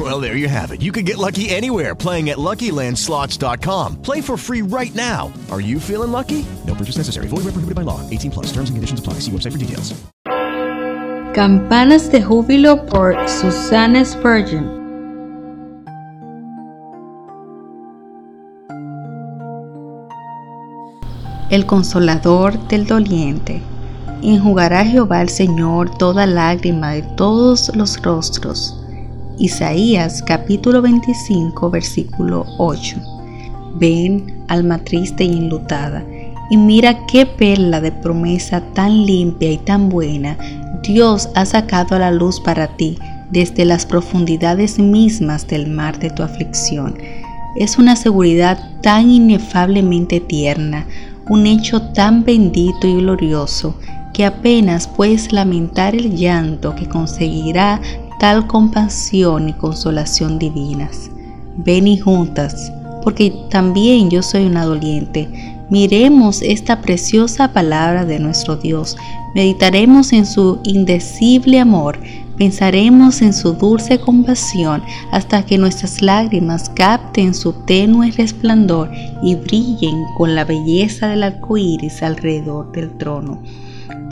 Well, there you have it. You can get lucky anywhere playing at LuckyLandSlots.com. Play for free right now. Are you feeling lucky? No purchase necessary. Void where prohibited by law. 18 plus. Terms and conditions apply. See website for details. Campanas de Júbilo por Susanna Spurgeon. El consolador del doliente. Enjugará Jehová el Señor toda lágrima de todos los rostros. Isaías capítulo 25 versículo 8. Ven, alma triste y enlutada, y mira qué perla de promesa tan limpia y tan buena Dios ha sacado a la luz para ti desde las profundidades mismas del mar de tu aflicción. Es una seguridad tan inefablemente tierna, un hecho tan bendito y glorioso, que apenas puedes lamentar el llanto que conseguirá tal compasión y consolación divinas. Ven y juntas, porque también yo soy una doliente. Miremos esta preciosa palabra de nuestro Dios, meditaremos en su indecible amor, pensaremos en su dulce compasión hasta que nuestras lágrimas capten su tenue resplandor y brillen con la belleza del arco iris alrededor del trono.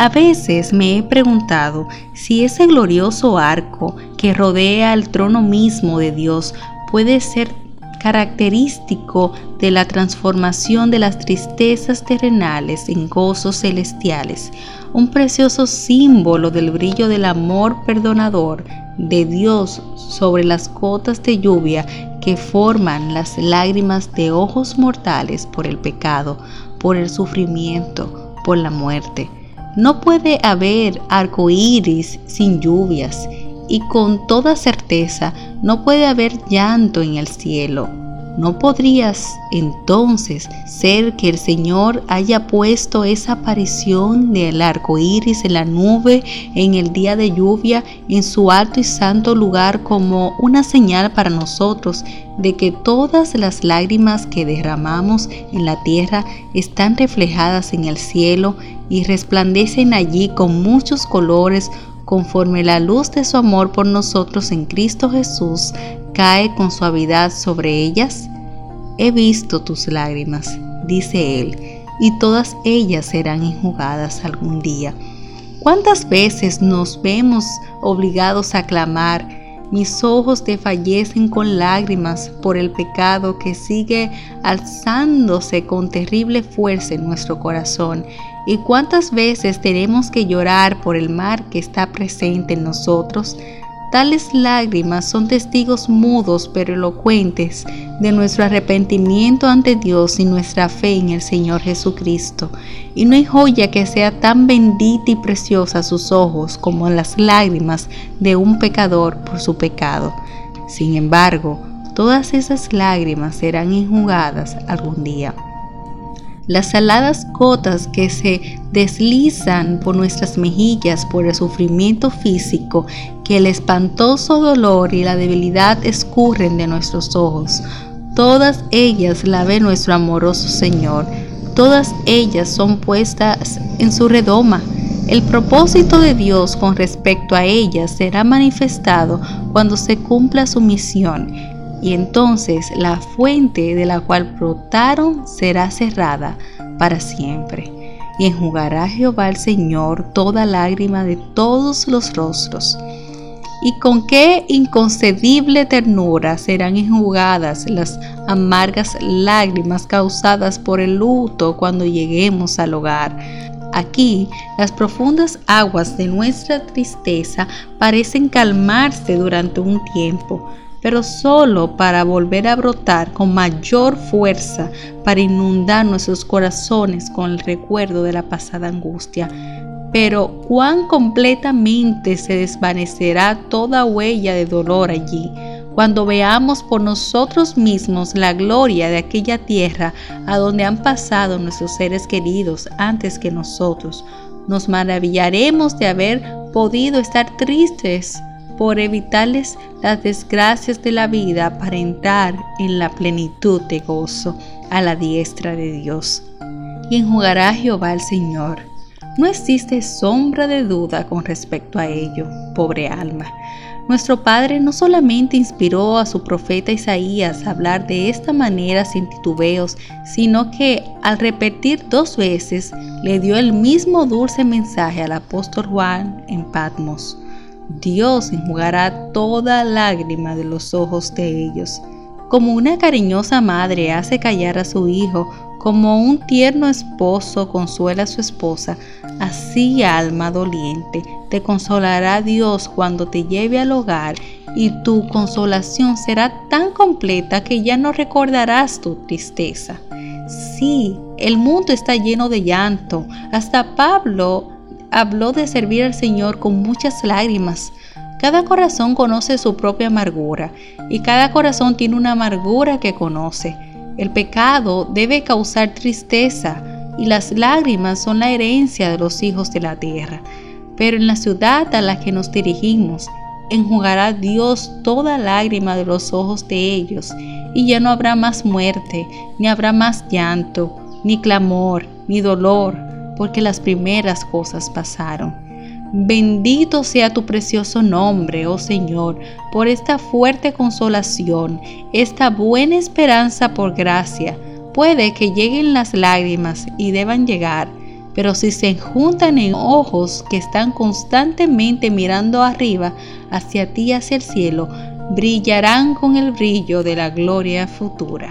A veces me he preguntado si ese glorioso arco que rodea el trono mismo de Dios puede ser característico de la transformación de las tristezas terrenales en gozos celestiales, un precioso símbolo del brillo del amor perdonador de Dios sobre las gotas de lluvia que forman las lágrimas de ojos mortales por el pecado, por el sufrimiento, por la muerte. No puede haber arco iris sin lluvias y con toda certeza no puede haber llanto en el cielo. ¿No podrías entonces ser que el Señor haya puesto esa aparición del arco iris en la nube en el día de lluvia en su alto y santo lugar como una señal para nosotros de que todas las lágrimas que derramamos en la tierra están reflejadas en el cielo y resplandecen allí con muchos colores conforme la luz de su amor por nosotros en Cristo Jesús cae con suavidad sobre ellas? He visto tus lágrimas, dice él, y todas ellas serán enjugadas algún día. ¿Cuántas veces nos vemos obligados a clamar, mis ojos te fallecen con lágrimas por el pecado que sigue alzándose con terrible fuerza en nuestro corazón. ¿Y cuántas veces tenemos que llorar por el mar que está presente en nosotros? Tales lágrimas son testigos mudos pero elocuentes de nuestro arrepentimiento ante Dios y nuestra fe en el Señor Jesucristo. Y no hay joya que sea tan bendita y preciosa a sus ojos como las lágrimas de un pecador por su pecado. Sin embargo, todas esas lágrimas serán enjugadas algún día las saladas gotas que se deslizan por nuestras mejillas por el sufrimiento físico, que el espantoso dolor y la debilidad escurren de nuestros ojos. Todas ellas la ve nuestro amoroso Señor. Todas ellas son puestas en su redoma. El propósito de Dios con respecto a ellas será manifestado cuando se cumpla su misión y entonces la fuente de la cual brotaron será cerrada para siempre. Y enjugará Jehová el Señor toda lágrima de todos los rostros. Y con qué inconcebible ternura serán enjugadas las amargas lágrimas causadas por el luto cuando lleguemos al hogar. Aquí las profundas aguas de nuestra tristeza parecen calmarse durante un tiempo, pero solo para volver a brotar con mayor fuerza, para inundar nuestros corazones con el recuerdo de la pasada angustia. Pero cuán completamente se desvanecerá toda huella de dolor allí, cuando veamos por nosotros mismos la gloria de aquella tierra a donde han pasado nuestros seres queridos antes que nosotros, Nos maravillaremos de haber podido estar tristes por evitarles las desgracias de la vida para entrar en la plenitud de gozo a la diestra de Dios. Y enjugará Jehová el Señor. No existe sombra de duda con respecto a ello, pobre alma. Nuestro Padre no solamente inspiró a su profeta Isaías a hablar de esta manera sin titubeos, sino que al repetir dos veces le dio el mismo dulce mensaje al apóstol Juan en Patmos. Dios enjugará toda lágrima de los ojos de ellos. Como una cariñosa madre hace callar a su hijo, como un tierno esposo consuela a su esposa, así alma doliente, te consolará Dios cuando te lleve al hogar y tu consolación será tan completa que ya no recordarás tu tristeza. Sí, el mundo está lleno de llanto. Hasta Pablo habló de servir al Señor con muchas lágrimas. Cada corazón conoce su propia amargura y cada corazón tiene una amargura que conoce. El pecado debe causar tristeza y las lágrimas son la herencia de los hijos de la tierra. Pero en la ciudad a la que nos dirigimos, enjugará Dios toda lágrima de los ojos de ellos, y ya no habrá más muerte, ni habrá más llanto, ni clamor, ni dolor, porque las primeras cosas pasaron. Bendito sea tu precioso nombre, oh Señor, por esta fuerte consolación, esta buena esperanza por gracia. Puede que lleguen las lágrimas y deban llegar, pero si se juntan en ojos que están constantemente mirando arriba, hacia ti, hacia el cielo, brillarán con el brillo de la gloria futura.